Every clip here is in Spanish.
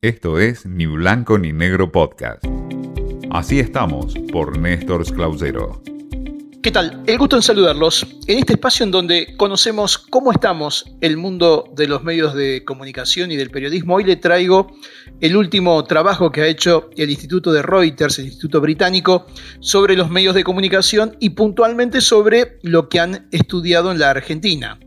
Esto es Ni Blanco ni Negro Podcast. Así estamos por Néstor Clausero. ¿Qué tal? El gusto en saludarlos en este espacio en donde conocemos cómo estamos el mundo de los medios de comunicación y del periodismo. Hoy le traigo el último trabajo que ha hecho el Instituto de Reuters, el Instituto Británico, sobre los medios de comunicación y puntualmente sobre lo que han estudiado en la Argentina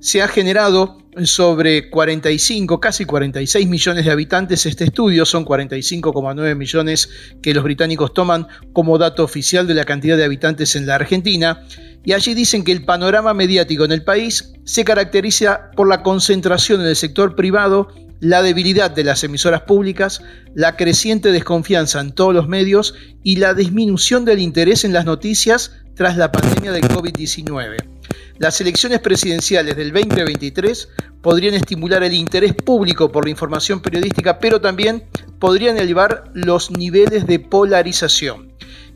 se ha generado sobre 45, casi 46 millones de habitantes este estudio, son 45,9 millones que los británicos toman como dato oficial de la cantidad de habitantes en la Argentina, y allí dicen que el panorama mediático en el país se caracteriza por la concentración en el sector privado, la debilidad de las emisoras públicas, la creciente desconfianza en todos los medios y la disminución del interés en las noticias tras la pandemia del COVID-19. Las elecciones presidenciales del 2023 podrían estimular el interés público por la información periodística, pero también podrían elevar los niveles de polarización.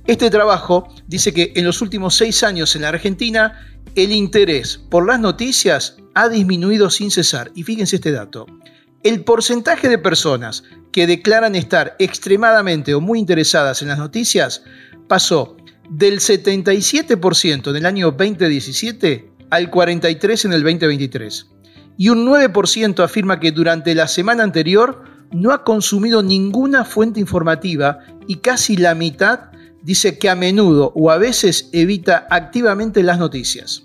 Este trabajo dice que en los últimos seis años en la Argentina el interés por las noticias ha disminuido sin cesar. Y fíjense este dato. El porcentaje de personas que declaran estar extremadamente o muy interesadas en las noticias pasó del 77% en el año 2017 al 43% en el 2023. Y un 9% afirma que durante la semana anterior no ha consumido ninguna fuente informativa y casi la mitad dice que a menudo o a veces evita activamente las noticias.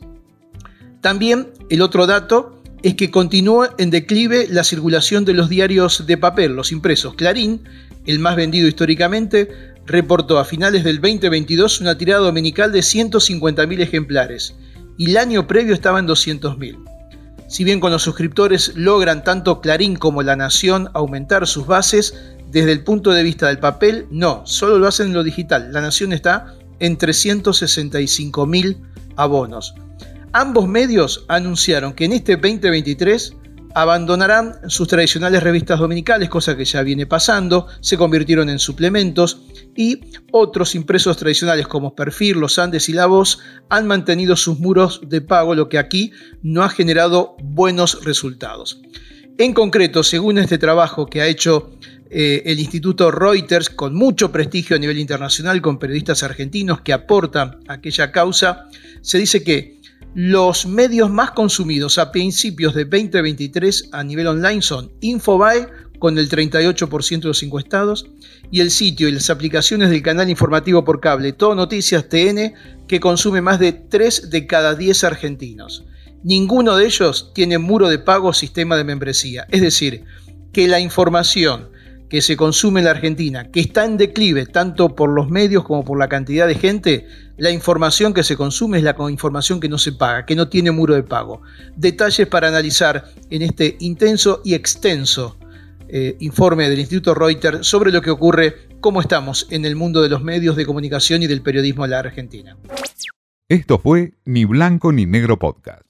También el otro dato es que continúa en declive la circulación de los diarios de papel, los impresos. Clarín, el más vendido históricamente, reportó a finales del 2022 una tirada dominical de 150.000 ejemplares y el año previo estaba en 200.000. Si bien con los suscriptores logran tanto Clarín como La Nación aumentar sus bases, desde el punto de vista del papel, no, solo lo hacen en lo digital. La Nación está en 365.000 abonos. Ambos medios anunciaron que en este 2023 abandonarán sus tradicionales revistas dominicales, cosa que ya viene pasando, se convirtieron en suplementos y otros impresos tradicionales como Perfil, Los Andes y La Voz han mantenido sus muros de pago, lo que aquí no ha generado buenos resultados. En concreto, según este trabajo que ha hecho eh, el Instituto Reuters, con mucho prestigio a nivel internacional, con periodistas argentinos que aportan aquella causa, se dice que los medios más consumidos a principios de 2023 a nivel online son Infobae con el 38% de los encuestados y el sitio y las aplicaciones del canal informativo por cable Todo Noticias TN que consume más de 3 de cada 10 argentinos. Ninguno de ellos tiene muro de pago o sistema de membresía, es decir, que la información que se consume en la Argentina, que está en declive tanto por los medios como por la cantidad de gente, la información que se consume es la información que no se paga, que no tiene muro de pago. Detalles para analizar en este intenso y extenso eh, informe del Instituto Reuters sobre lo que ocurre, cómo estamos en el mundo de los medios de comunicación y del periodismo en la Argentina. Esto fue Ni Blanco ni Negro Podcast.